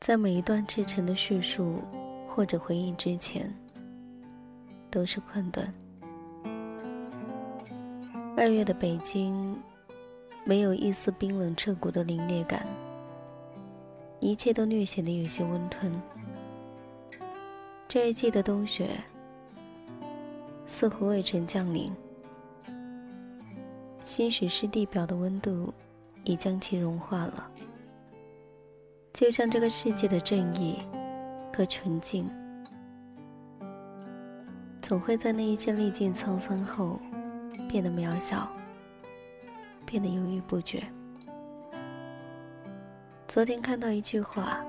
在每一段赤诚的叙述或者回忆之前，都是困顿。二月的北京，没有一丝冰冷彻骨的凛冽感，一切都略显得有些温吞。这一季的冬雪，似乎未曾降临，兴许是地表的温度已将其融化了。就像这个世界的正义和纯净，总会在那一些历尽沧桑后变得渺小，变得犹豫不决。昨天看到一句话：“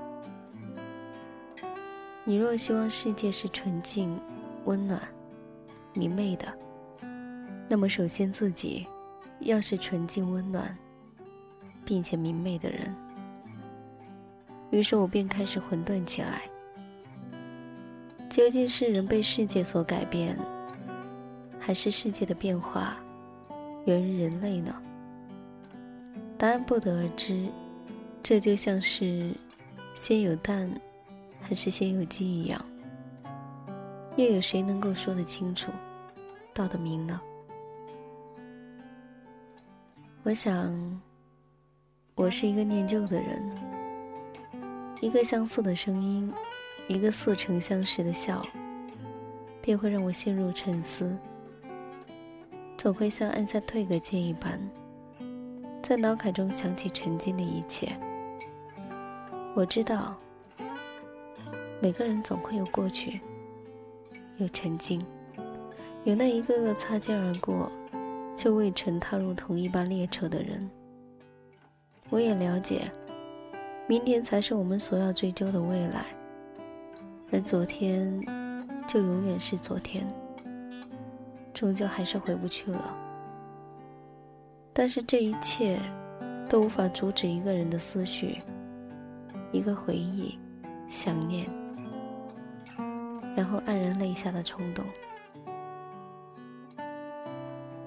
你若希望世界是纯净、温暖、明媚的，那么首先自己要是纯净、温暖，并且明媚的人。”于是我便开始混沌起来。究竟是人被世界所改变，还是世界的变化源于人类呢？答案不得而知。这就像是先有蛋还是先有鸡一样，又有谁能够说得清楚、道得明呢？我想，我是一个念旧的人。一个相似的声音，一个似曾相识的笑，便会让我陷入沉思。总会像按下退格键一般，在脑海中想起曾经的一切。我知道，每个人总会有过去，有曾经，有那一个个擦肩而过，却未曾踏入同一班列车的人。我也了解。明天才是我们所要追究的未来，而昨天就永远是昨天，终究还是回不去了。但是这一切都无法阻止一个人的思绪，一个回忆、想念，然后黯然泪下的冲动。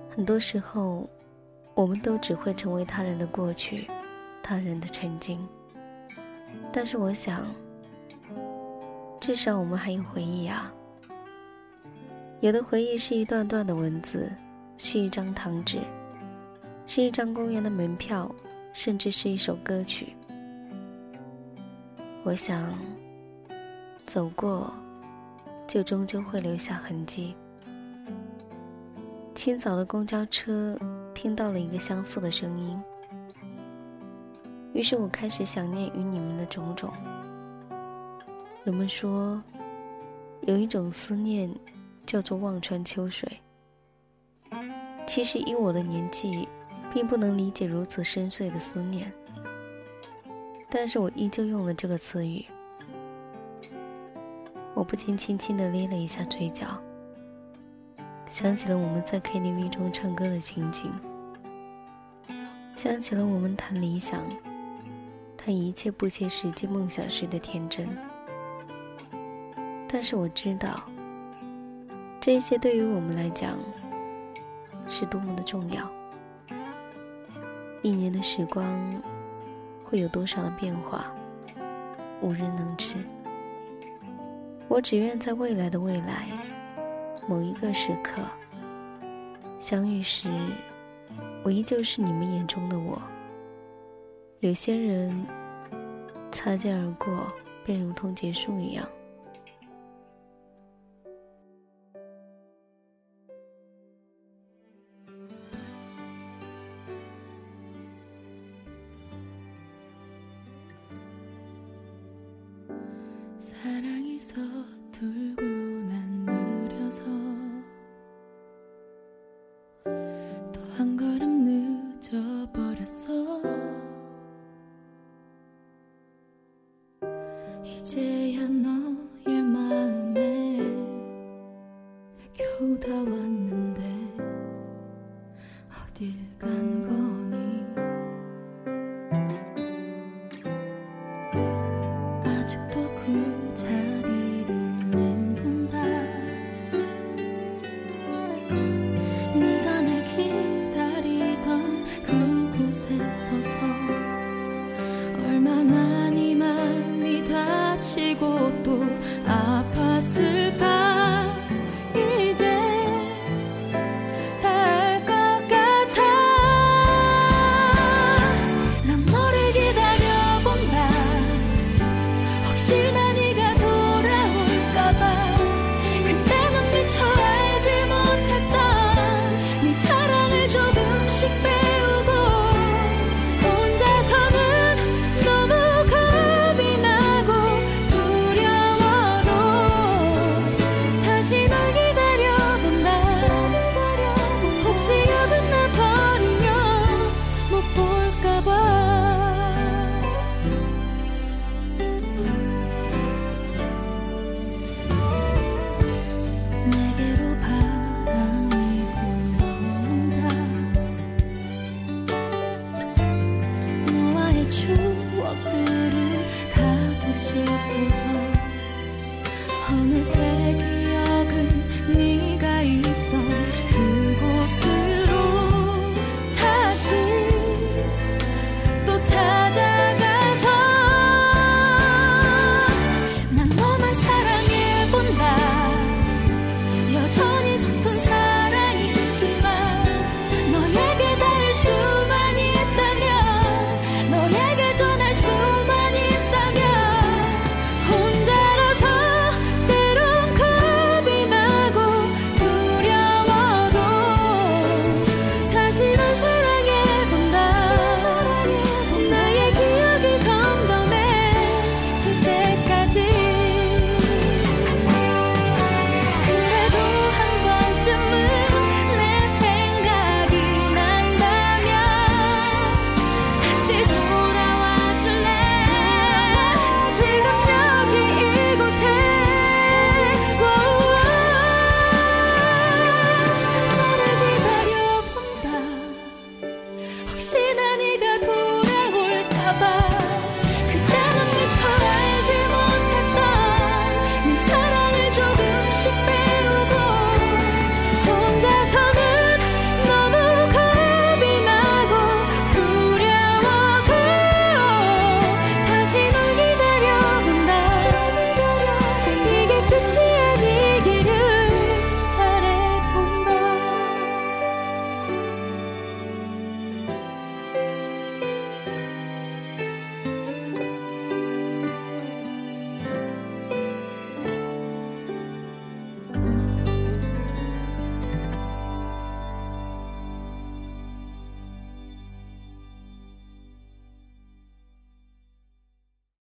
很多时候，我们都只会成为他人的过去，他人的曾经。但是我想，至少我们还有回忆啊。有的回忆是一段段的文字，是一张糖纸，是一张公园的门票，甚至是一首歌曲。我想，走过，就终究会留下痕迹。清早的公交车，听到了一个相似的声音。于是我开始想念与你们的种种。人们说，有一种思念，叫做望穿秋水。其实以我的年纪，并不能理解如此深邃的思念，但是我依旧用了这个词语。我不禁轻轻地咧了一下嘴角，想起了我们在 KTV 中唱歌的情景，想起了我们谈理想。谈一切不切实际梦想时的天真，但是我知道，这些对于我们来讲是多么的重要。一年的时光会有多少的变化，无人能知。我只愿在未来的未来，某一个时刻相遇时，我依旧是你们眼中的我。有些人擦肩而过，便如同结束一样。 사랑이 서툴고 난 느려서 또 한 걸음 늦어버렸어 이제야 너의 마음에 겨우 다 왔는데 어딜 간 거?